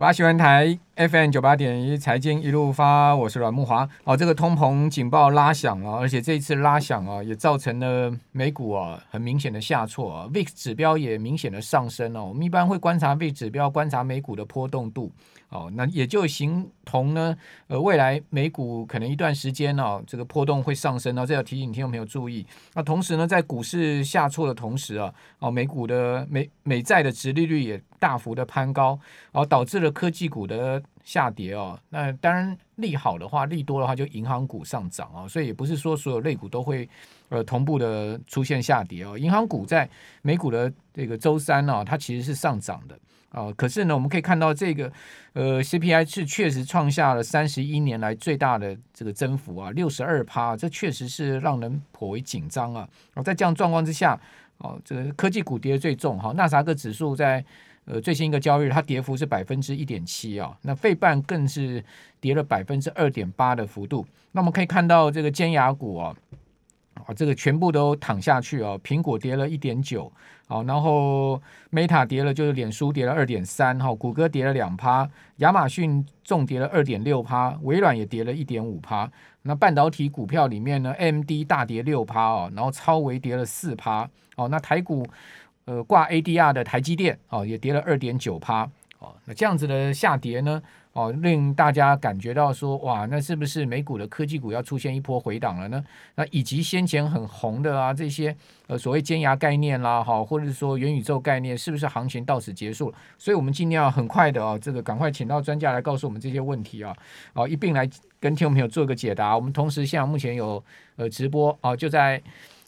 我喜欢台。FM 九八点一财经一路发，我是阮木华。哦，这个通膨警报拉响了，而且这一次拉响啊，也造成了美股啊很明显的下挫啊，VIX 指标也明显的上升哦。我们一般会观察 VIX 指标，观察美股的波动度。哦，那也就形同呢，呃，未来美股可能一段时间哦，这个波动会上升哦，这要提醒听众朋友注意。那同时呢，在股市下挫的同时啊，哦，美股的美美债的殖利率也大幅的攀高，哦，导致了科技股的下跌哦。那当然利好的话，利多的话就银行股上涨啊，所以也不是说所有类股都会呃同步的出现下跌哦。银行股在美股的这个周三呢，它其实是上涨的。啊、哦，可是呢，我们可以看到这个，呃，CPI 是确实创下了三十一年来最大的这个增幅啊，六十二趴，这确实是让人颇为紧张啊。然哦，在这样状况之下，哦，这个科技股跌得最重哈，纳斯达克指数在呃最新一个交易日，它跌幅是百分之一点七啊，那费半更是跌了百分之二点八的幅度。那我们可以看到这个尖牙股啊。啊，这个全部都躺下去哦。苹果跌了一点九，好，然后 Meta 跌了，就是脸书跌了二点三，哈，谷歌跌了两趴，亚马逊重跌了二点六趴，微软也跌了一点五趴。那半导体股票里面呢，MD 大跌六趴哦，然后超微跌了四趴，哦，那台股呃挂 ADR 的台积电哦也跌了二点九趴，哦，那这样子的下跌呢？哦，令大家感觉到说，哇，那是不是美股的科技股要出现一波回档了呢？那以及先前很红的啊，这些呃所谓尖牙概念啦，哈，或者是说元宇宙概念，是不是行情到此结束了？所以我们尽量很快的哦，这个赶快请到专家来告诉我们这些问题啊，啊，一并来跟听众朋友做个解答。我们同时现在目前有呃直播啊，就在。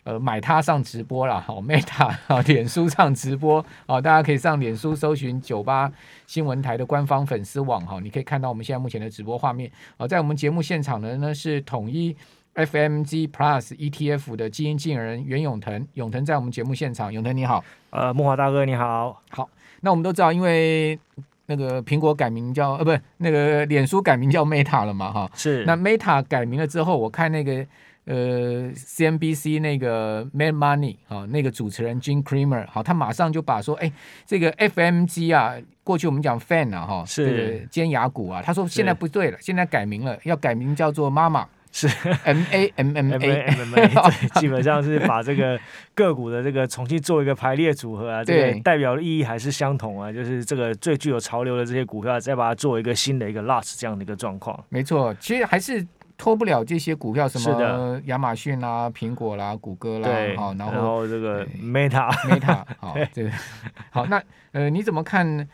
呃，买它上直播了，好，Meta 啊，脸书上直播啊，大家可以上脸书搜寻九八新闻台的官方粉丝网哈，你可以看到我们现在目前的直播画面。啊，在我们节目现场的呢是统一 FMG Plus ETF 的基因经理人袁永腾，永腾在我们节目现场，永腾你好，呃，木华大哥你好，好，那我们都知道，因为那个苹果改名叫呃，不是那个脸书改名叫 Meta 了嘛，哈，是，那 Meta 改名了之后，我看那个。呃，CNBC 那个 Mad Money 啊，那个主持人 Jim Cramer 好，他马上就把说，哎，这个 FMG 啊，过去我们讲 Fan 啊，哈，是尖牙股啊，他说现在不对了，现在改名了，要改名叫做 Mama，是 M A M M A M M A，基本上是把这个个股的这个重新做一个排列组合啊，这个代表的意义还是相同啊，就是这个最具有潮流的这些股票，再把它做一个新的一个 last 这样的一个状况。没错，其实还是。脱不了这些股票，什么亚马逊啦、苹果啦、谷歌啦，好，然后，然后这个 Meta Meta，好，这个好，那呃，你怎么看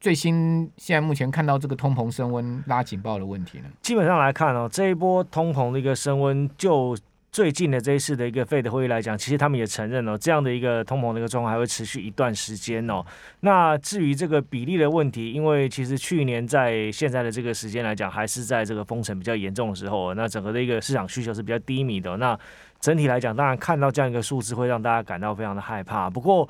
最新现在目前看到这个通膨升温拉警报的问题呢？基本上来看哦，这一波通膨的一个升温就。最近的这一次的一个费德会议来讲，其实他们也承认哦，这样的一个通膨的一个状况还会持续一段时间哦。那至于这个比例的问题，因为其实去年在现在的这个时间来讲，还是在这个封城比较严重的时候，那整个的一个市场需求是比较低迷的。那整体来讲，当然看到这样一个数字会让大家感到非常的害怕。不过，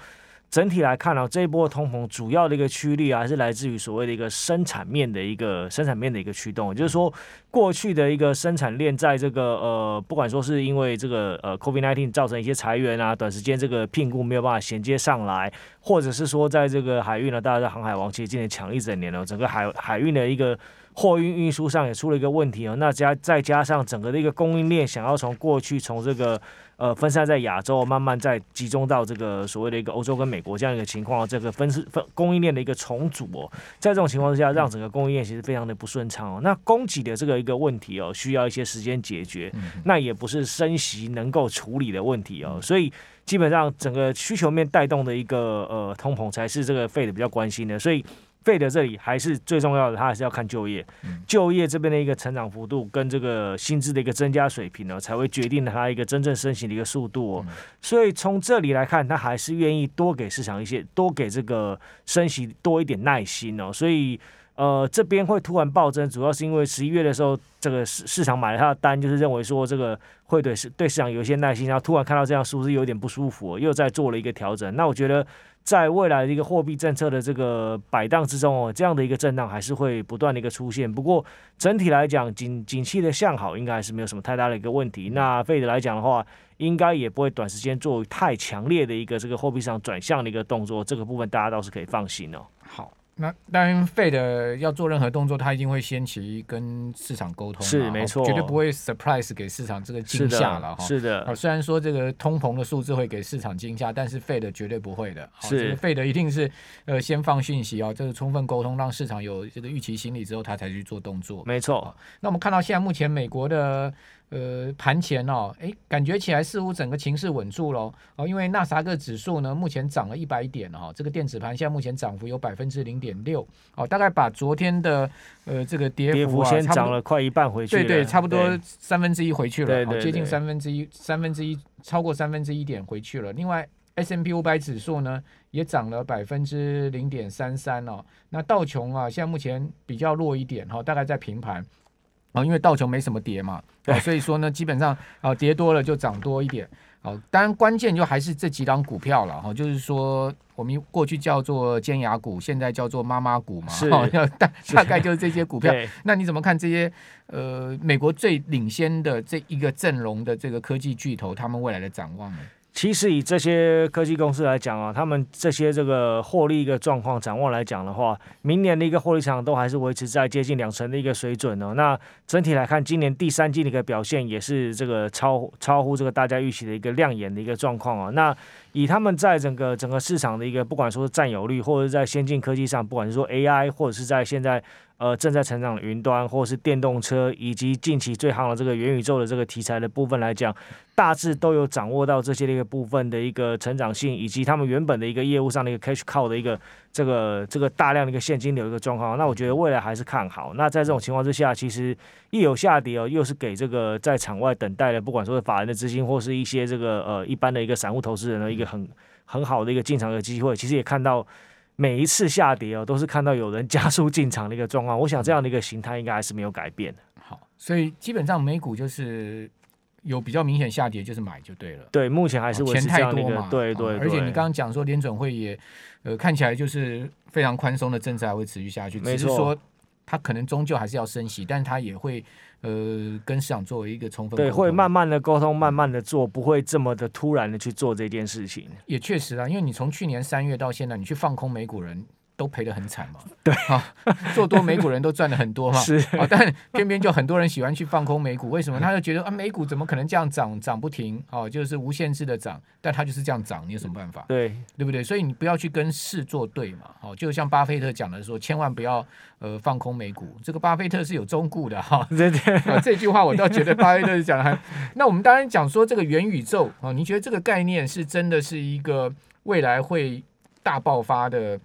整体来看呢、啊，这一波通膨主要的一个驱力啊，还是来自于所谓的一个生产面的一个生产面的一个驱动。也就是说，过去的一个生产链在这个呃，不管说是因为这个呃 COVID-19 造成一些裁员啊，短时间这个聘雇没有办法衔接上来，或者是说在这个海运呢，大家在航海王其实今年抢一整年了，整个海海运的一个货运运输上也出了一个问题哦。那加再加上整个的一个供应链，想要从过去从这个。呃，分散在亚洲，慢慢再集中到这个所谓的一个欧洲跟美国这样一个情况，这个分分供应链的一个重组哦，在这种情况之下，让整个供应链其实非常的不顺畅哦。那供给的这个一个问题哦，需要一些时间解决，那也不是升息能够处理的问题哦，所以基本上整个需求面带动的一个呃通膨才是这个 Fed 比较关心的，所以。费的这里还是最重要的，它还是要看就业，就业这边的一个成长幅度跟这个薪资的一个增加水平呢，才会决定它一个真正升息的一个速度哦。所以从这里来看，它还是愿意多给市场一些，多给这个升息多一点耐心哦。所以呃，这边会突然暴增，主要是因为十一月的时候，这个市市场买了它的单，就是认为说这个会对市对市场有一些耐心，然后突然看到这样数字有点不舒服，又在做了一个调整。那我觉得。在未来的一个货币政策的这个摆荡之中哦，这样的一个震荡还是会不断的一个出现。不过整体来讲，景景气的向好应该还是没有什么太大的一个问题。那费德来讲的话，应该也不会短时间做太强烈的一个这个货币上转向的一个动作。这个部分大家倒是可以放心哦。好，那当然，Fed 要做任何动作，他一定会先期跟市场沟通，是没错，绝对不会 surprise 给市场这个惊吓了哈。是的，啊，虽然说这个通膨的数字会给市场惊吓，但是 Fed 绝对不会的。是，Fed 一定是呃先放讯息啊，这个充分沟通，让市场有这个预期心理之后，他才去做动作。没错。那我们看到现在目前美国的。呃，盘前哦，哎，感觉起来似乎整个情势稳住了哦，因为纳斯达克指数呢，目前涨了一百点哦，这个电子盘现在目前涨幅有百分之零点六。哦，大概把昨天的呃这个跌幅啊，涨了快一半回去，对对，差不多三分之一回去了，对对对对，接近三分之一，三分之一超过三分之一点回去了。另外，S&P 五百指数呢也涨了百分之零点三三哦，那道琼啊，现在目前比较弱一点哈，大概在平盘。啊，因为道琼没什么跌嘛，对，所以说呢，基本上啊，跌多了就涨多一点。好，当然关键就还是这几档股票了哈，就是说我们过去叫做尖牙股，现在叫做妈妈股嘛，是，大大概就是这些股票。那你怎么看这些呃美国最领先的这一个阵容的这个科技巨头，他们未来的展望呢？其实以这些科技公司来讲啊，他们这些这个获利一个状况展望来讲的话，明年的一个获利场都还是维持在接近两成的一个水准哦。那整体来看，今年第三季的一个表现也是这个超超乎这个大家预期的一个亮眼的一个状况啊。那以他们在整个整个市场的一个不管说是占有率，或者是在先进科技上，不管是说 AI，或者是在现在。呃，正在成长的云端，或者是电动车，以及近期最夯的这个元宇宙的这个题材的部分来讲，大致都有掌握到这些的一个部分的一个成长性，以及他们原本的一个业务上的一个 cash cow 的一个这个这个大量的一个现金流的一个状况。那我觉得未来还是看好。那在这种情况之下，其实一有下跌哦，又是给这个在场外等待的，不管说是法人的资金，或是一些这个呃一般的一个散户投资人的一个很很好的一个进场的机会。其实也看到。每一次下跌哦，都是看到有人加速进场的一个状况。我想这样的一个形态应该还是没有改变的。好，所以基本上美股就是有比较明显下跌，就是买就对了。对，目前还是钱太多嘛。对对，对。而且你刚刚讲说联准会也呃看起来就是非常宽松的政策还会持续下去，只是说它可能终究还是要升息，但它也会。呃，跟市场作为一个充分对，会慢慢的沟通，慢慢的做，不会这么的突然的去做这件事情。也确实啊，因为你从去年三月到现在，你去放空美股人。都赔得很惨嘛？对啊，做多美股人都赚了很多嘛。是啊，但偏偏就很多人喜欢去放空美股，为什么？他就觉得啊，美股怎么可能这样涨涨不停？哦，就是无限制的涨，但它就是这样涨，你有什么办法？对，对不对？所以你不要去跟市作对嘛。哦，就像巴菲特讲的说，千万不要呃放空美股。这个巴菲特是有忠告的哈。对对啊，这句话我倒觉得巴菲特讲的很。那我们当然讲说这个元宇宙啊，你觉得这个概念是真的是一个未来会大爆发的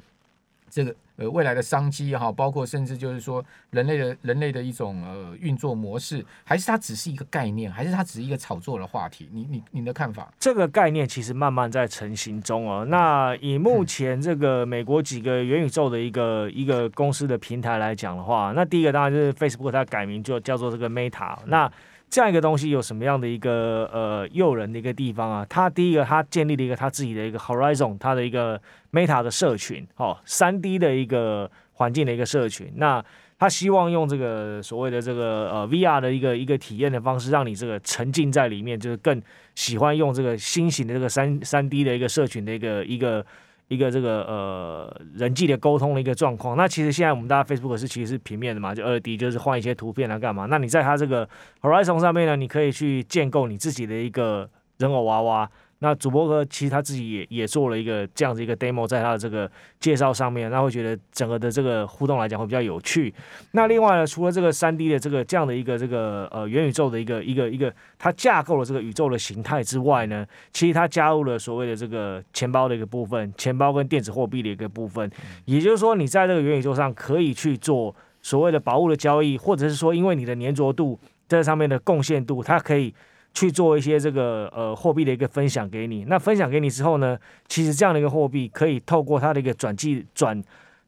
这个？呃，未来的商机哈，包括甚至就是说人类的人类的一种呃运作模式，还是它只是一个概念，还是它只是一个炒作的话题？你你你的看法？这个概念其实慢慢在成型中哦。那以目前这个美国几个元宇宙的一个一个公司的平台来讲的话，那第一个当然就是 Facebook，它改名就叫做这个 Meta。那这样一个东西有什么样的一个呃诱人的一个地方啊？它第一个，它建立了一个它自己的一个 Horizon，它的一个 Meta 的社群，哦，三 D 的一个环境的一个社群。那它希望用这个所谓的这个呃 VR 的一个一个体验的方式，让你这个沉浸在里面，就是更喜欢用这个新型的这个三三 D 的一个社群的一个一个。一个这个呃人际的沟通的一个状况，那其实现在我们大家 Facebook 是其实是平面的嘛，就二 D 就是换一些图片来干嘛？那你在它这个 Horizon 上面呢，你可以去建构你自己的一个人偶娃娃。那主播哥其实他自己也也做了一个这样子一个 demo，在他的这个介绍上面，那会觉得整个的这个互动来讲会比较有趣。那另外呢，除了这个三 D 的这个这样的一个这个呃元宇宙的一个一个一个它架构了这个宇宙的形态之外呢，其实它加入了所谓的这个钱包的一个部分，钱包跟电子货币的一个部分，也就是说你在这个元宇宙上可以去做所谓的宝物的交易，或者是说因为你的粘着度在上面的贡献度，它可以。去做一些这个呃货币的一个分享给你，那分享给你之后呢，其实这样的一个货币可以透过它的一个转记转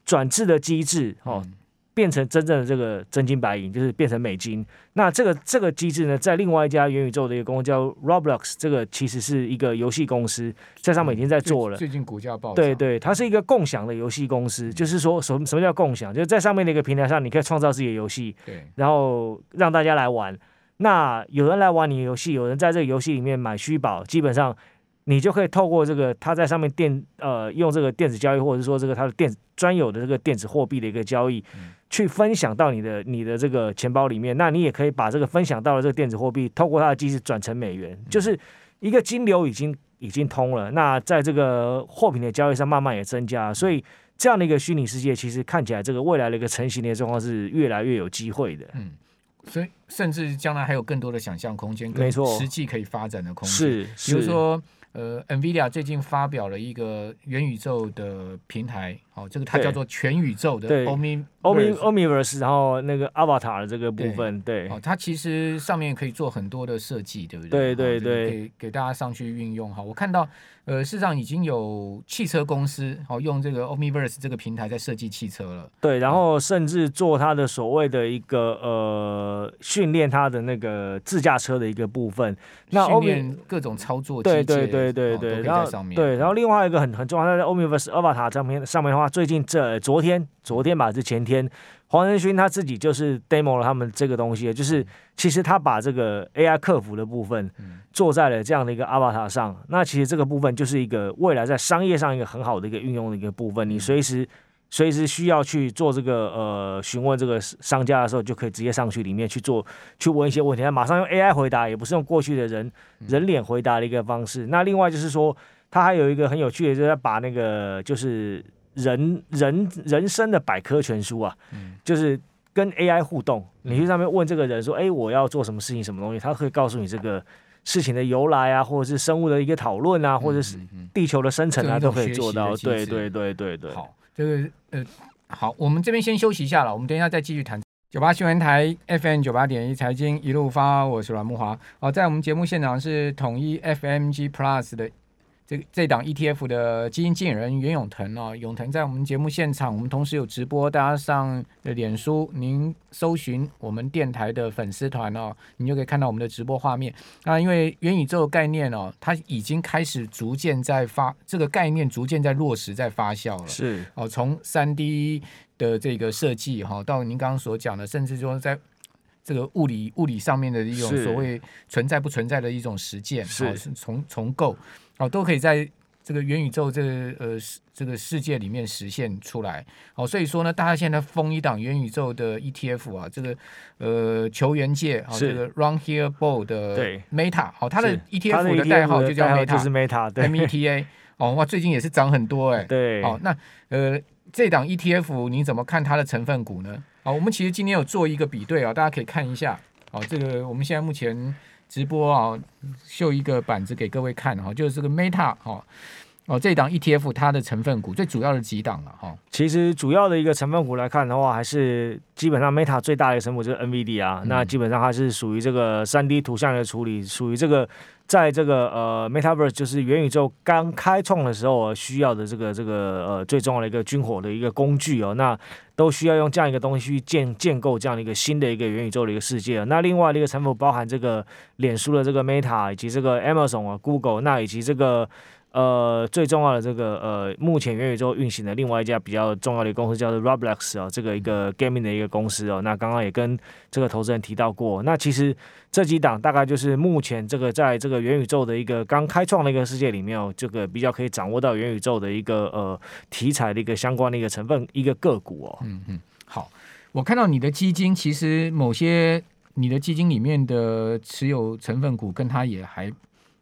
转制的机制哦，变成真正的这个真金白银，就是变成美金。那这个这个机制呢，在另外一家元宇宙的一个公司叫 Roblox，这个其实是一个游戏公司，在上面已经在做了。最近股价暴涨。对对，它是一个共享的游戏公司，就是说什么什么叫共享？就是在上面的一个平台上，你可以创造自己的游戏，对，然后让大家来玩。那有人来玩你的游戏，有人在这个游戏里面买虚宝，基本上你就可以透过这个他在上面电呃用这个电子交易，或者是说这个他的电子专有的这个电子货币的一个交易，去分享到你的你的这个钱包里面。那你也可以把这个分享到的这个电子货币，透过它的机制转成美元，就是一个金流已经已经通了。那在这个货品的交易上慢慢也增加，所以这样的一个虚拟世界，其实看起来这个未来的一个成型的状况是越来越有机会的。嗯。所以，甚至将来还有更多的想象空间，没错，实际可以发展的空间。是，比如说，呃，NVIDIA 最近发表了一个元宇宙的平台。哦，这个它叫做全宇宙的 Omni Omni Omniverse，然后那个 Avatar 的这个部分，对，哦，它其实上面可以做很多的设计，对不对？对对对，给给大家上去运用哈。我看到，呃，事实上已经有汽车公司好用这个 Omniverse 这个平台在设计汽车了。对，然后甚至做它的所谓的一个呃训练它的那个自驾车的一个部分，那训练各种操作，对对对对对，然后对，然后另外一个很很重要，在 Omniverse Avatar 上面上面的话。最近这昨天昨天吧，是前天，黄仁勋他自己就是 demo 了他们这个东西，就是其实他把这个 AI 客服的部分做在了这样的一个 avatar 上。那其实这个部分就是一个未来在商业上一个很好的一个运用的一个部分。你随时随时需要去做这个呃询问这个商家的时候，就可以直接上去里面去做去问一些问题，他马上用 AI 回答，也不是用过去的人人脸回答的一个方式。那另外就是说，他还有一个很有趣的，就是把那个就是。人人人生的百科全书啊，嗯、就是跟 AI 互动，你去上面问这个人说：“哎、欸，我要做什么事情，什么东西？”他会告诉你这个事情的由来啊，或者是生物的一个讨论啊，或者是地球的生成啊，嗯嗯、都可以做到。对对对对对。好，这个呃，好，我们这边先休息一下了，我们等一下再继续谈。九八新闻台 FM 九八点一财经一路发，我是阮木华。好，在我们节目现场是统一 FMG Plus 的。这这档 ETF 的基金经理人袁永腾哦，永腾在我们节目现场，我们同时有直播，大家上的脸书，您搜寻我们电台的粉丝团哦，你就可以看到我们的直播画面。那因为元宇宙概念哦，它已经开始逐渐在发，这个概念逐渐在落实，在发酵了。是哦，从三 D 的这个设计哈，到您刚刚所讲的，甚至说在这个物理物理上面的一种所谓存在不存在的一种实践，是重重构。哦，都可以在这个元宇宙这个呃这个世界里面实现出来。哦，所以说呢，大家现在封一档元宇宙的 ETF 啊，这个呃球员界啊，这个 Run Here Ball 的 Meta，好，它的 ETF 的代号就叫 Meta，就是 Meta，对，M E T A。哦，哇，最近也是涨很多哎。对。哦，那呃这档 ETF 你怎么看它的成分股呢？哦，我们其实今天有做一个比对啊，大家可以看一下。哦，这个我们现在目前。直播啊，秀一个板子给各位看哈，就是这个 Meta 哈，这档 ETF 它的成分股最主要的几档了哈。其实主要的一个成分股来看的话，还是基本上 Meta 最大的一个成分股就是 NVIDIA 啊，那基本上它是属于这个三 D 图像的处理，属于这个。在这个呃，Metaverse 就是元宇宙刚开创的时候需要的这个这个呃最重要的一个军火的一个工具哦，那都需要用这样一个东西去建建构这样的一个新的一个元宇宙的一个世界。那另外的一个成分包含这个脸书的这个 Meta 以及这个 Amazon 啊 Google，那以及这个。呃，最重要的这个呃，目前元宇宙运行的另外一家比较重要的公司叫做 Roblox 哦，这个一个 gaming 的一个公司哦。那刚刚也跟这个投资人提到过，那其实这几档大概就是目前这个在这个元宇宙的一个刚开创的一个世界里面哦，这个比较可以掌握到元宇宙的一个呃题材的一个相关的一个成分一个个股哦。嗯嗯，好，我看到你的基金其实某些你的基金里面的持有成分股跟它也还。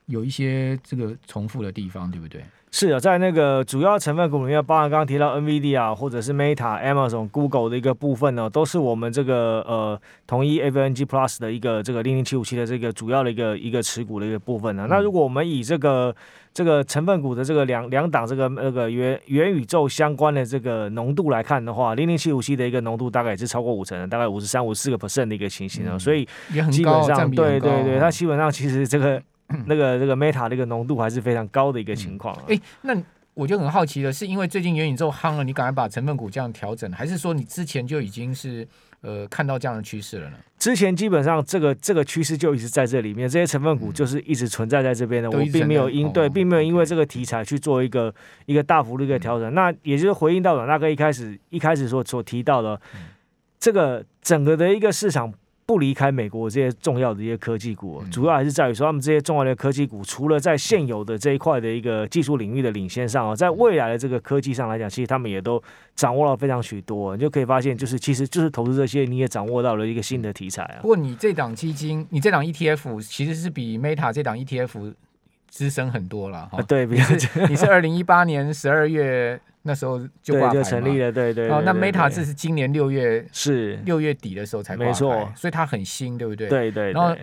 有一些这个重复的地方，对不对？是的，在那个主要成分股里面，包含刚刚提到 NVIDIA 或者是 Meta、Amazon、Google 的一个部分呢，都是我们这个呃统一 FNG Plus 的一个这个零零七五七的这个主要的一个一个持股的一个部分呢。嗯、那如果我们以这个这个成分股的这个两两档这个那个元元宇宙相关的这个浓度来看的话，零零七五七的一个浓度大概也是超过五成的，大概五十三、五十四个 percent 的一个情形啊。嗯、所以基本上对对对，它基本上其实这个。那个这个 Meta 的一个浓度还是非常高的一个情况啊。哎、嗯，那我就很好奇的是，因为最近元宇宙夯了，你赶快把成分股这样调整，还是说你之前就已经是呃看到这样的趋势了呢？之前基本上这个这个趋势就一直在这里面，这些成分股就是一直存在在这边的。嗯、我并没有因对，并没有因为这个题材去做一个一个大幅度的一个调整。嗯、那也就是回应到阮大哥一开始一开始所所提到的，嗯、这个整个的一个市场。不离开美国这些重要的一些科技股，主要还是在于说，他们这些重要的科技股，除了在现有的这一块的一个技术领域的领先上啊，在未来的这个科技上来讲，其实他们也都掌握了非常许多。你就可以发现，就是其实就是投资这些，你也掌握到了一个新的题材啊。不过你这档基金，你这档 ETF 其实是比 Meta 这档 ETF 资深很多了哈。对，比较 你是二零一八年十二月。那时候就挂牌就成立了，对对，对。哦，那 Meta 这是今年六月是六月底的时候才挂牌，没错，所以它很新，对不对？对对，对。然后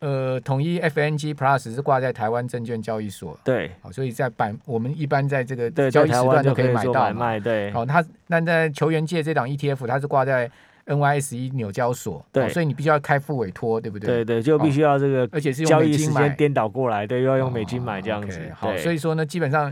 呃，统一 FNG Plus 是挂在台湾证券交易所，对。好，所以在板我们一般在这个交易时段都可以买到买卖，对。好，它那在球员界这档 ETF 它是挂在 NYSE 纽交所，对，所以你必须要开副委托，对不对？对对，就必须要这个，而且是用美金买，颠倒过来，对，又要用美金买这样子。好，所以说呢，基本上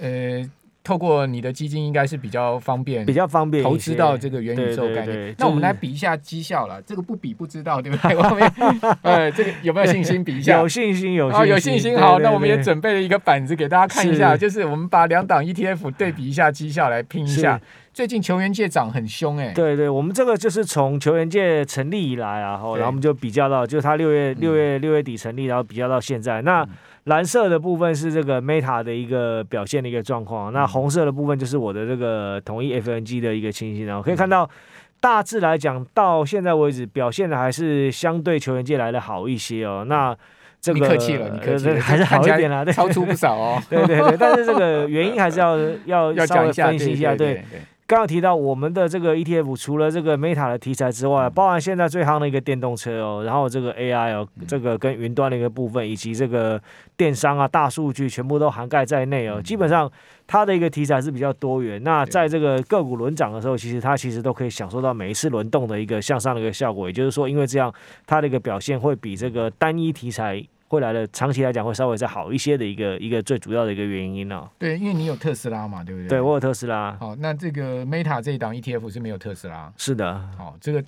呃。透过你的基金应该是比较方便，比较方便投资到这个元宇宙概念。那我们来比一下绩效了，这个不比不知道，对不对？我们呃，这个有没有信心比一下？有信心，有信心，哦，有信心。好，那我们也准备了一个板子给大家看一下，就是我们把两档 ETF 对比一下绩效来拼一下。最近球员界涨很凶哎，对对，我们这个就是从球员界成立以来啊，然后我们就比较到，就是他六月六月六月底成立，然后比较到现在那。蓝色的部分是这个 Meta 的一个表现的一个状况，那红色的部分就是我的这个统一 FNG 的一个情形。然后可以看到，大致来讲，到现在为止表现的还是相对球员界来的好一些哦。那这个你客气了，你客气了，还是好一点啦，超出不少哦。对对对，但是这个原因还是要 要要稍微分析一下，对。刚刚提到我们的这个 ETF，除了这个 Meta 的题材之外，包含现在最夯的一个电动车哦，然后这个 AI 哦，这个跟云端的一个部分，以及这个电商啊、大数据，全部都涵盖在内哦。基本上它的一个题材是比较多元。那在这个个股轮涨的时候，其实它其实都可以享受到每一次轮动的一个向上的一个效果。也就是说，因为这样它的一个表现会比这个单一题材。会来的长期来讲会稍微再好一些的一个一个最主要的一个原因呢、哦？对，因为你有特斯拉嘛，对不对？对，我有特斯拉。好，那这个 Meta 这一档 ETF 是没有特斯拉。是的。好，这个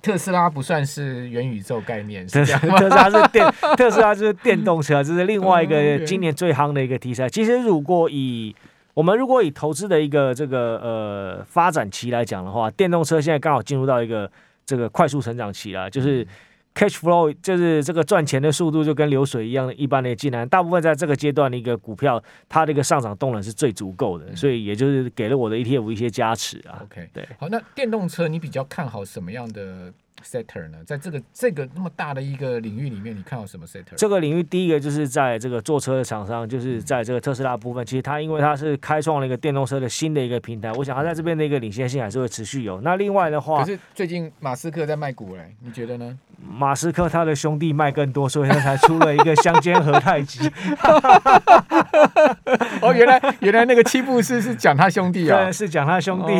特斯拉不算是元宇宙概念？特斯拉是电，特斯拉就是电动车，这是另外一个今年最夯的一个题材。其实，如果以我们如果以投资的一个这个呃发展期来讲的话，电动车现在刚好进入到一个这个快速成长期了，就是。Cash flow 就是这个赚钱的速度就跟流水一样的一般的进来，大部分在这个阶段的一个股票，它的一个上涨动能是最足够的，所以也就是给了我的 ETF 一些加持啊。OK，对，好，那电动车你比较看好什么样的？sector 呢，在这个这个那么大的一个领域里面，你看到什么 sector？这个领域第一个就是在这个坐车的厂商，就是在这个特斯拉部分，其实它因为它是开创了一个电动车的新的一个平台，我想它在这边的一个领先性还是会持续有。那另外的话，可是最近马斯克在卖股嘞，你觉得呢？马斯克他的兄弟卖更多，所以他才出了一个香煎和泰吉。哦，原来原来那个七步诗是讲他兄弟啊，对，是讲他兄弟，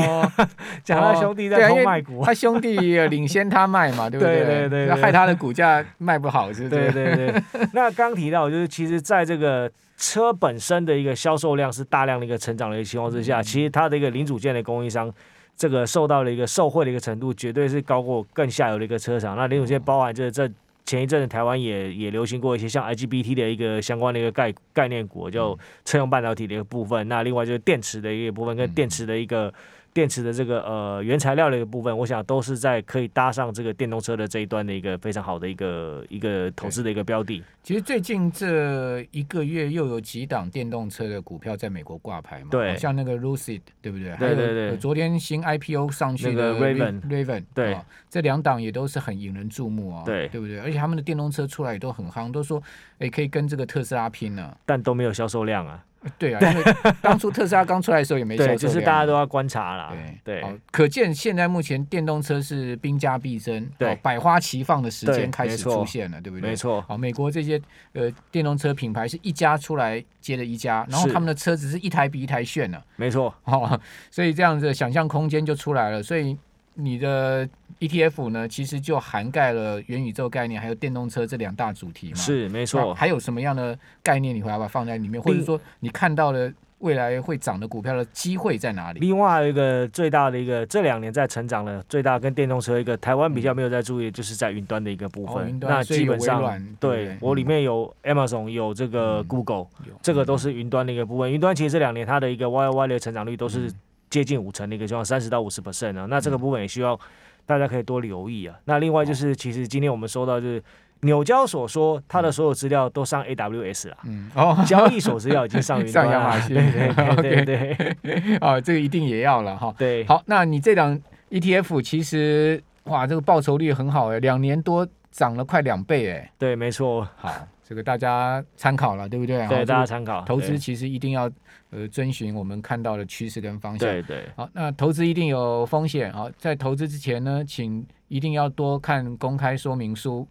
讲、哦、他兄弟在偷卖股，他兄弟领先他卖嘛，对不对？对对对，害他的股价卖不好，是不是？对对对。那刚提到就是，其实在这个车本身的一个销售量是大量的一个成长的一个情况之下，嗯、其实它的一个零组件的供应商。这个受到了一个受贿的一个程度，绝对是高过更下游的一个车厂。那零组件包含这这前一阵子台湾也也流行过一些像 IGBT 的一个相关的一个概概念股，就车用半导体的一个部分。那另外就是电池的一个部分，跟电池的一个。电池的这个呃原材料的一个部分，我想都是在可以搭上这个电动车的这一端的一个非常好的一个一个投资的一个标的。其实最近这一个月又有几档电动车的股票在美国挂牌嘛，对，像那个 Lucid 对不对？对对对。昨天新 IPO 上去的 Raven Raven 对，哦，这两档也都是很引人注目啊，哦，对，对不对？而且他们的电动车出来也都很夯，都说哎可以跟这个特斯拉拼了，但都没有销售量啊。对啊，因为当初特斯拉刚出来的时候也没销售量，就是大家都要观察啦。对对，可见现在目前电动车是兵家必争，对，百花齐放的时间开始出现了，对不对？没错。好，美国这些呃电动车品牌是一家出来接着一家，然后他们的车子是一台比一台炫呢。没错。好，所以这样子想象空间就出来了，所以。你的 ETF 呢，其实就涵盖了元宇宙概念，还有电动车这两大主题嘛。是，没错。还有什么样的概念你会要把它放在里面，或者说你看到了未来会涨的股票的机会在哪里？另外一个最大的一个这两年在成长的最大跟电动车一个台湾比较没有在注意，就是在云端的一个部分。嗯、那基本上对，对我里面有 Amazon，有这个 Google，、嗯、这个都是云端的一个部分。云端其实这两年它的一个 YoY 的成长率都是。接近五成的一个状况，三十到五十 percent 啊，那这个部分也需要大家可以多留意啊。那另外就是，其实今天我们收到就是。纽交所说，他的所有资料都上 AWS 了。嗯，哦，交易所资料已经上云 上亚马逊。对对对对，啊，这个一定也要了哈。对，好，那你这档 ETF 其实哇，这个报酬率很好哎，两年多涨了快两倍哎。对，没错。好，这个大家参考了，对不对？对，大家参考。投资其实一定要呃遵循我们看到的趋势跟方向。对对。好，那投资一定有风险。啊，在投资之前呢，请一定要多看公开说明书。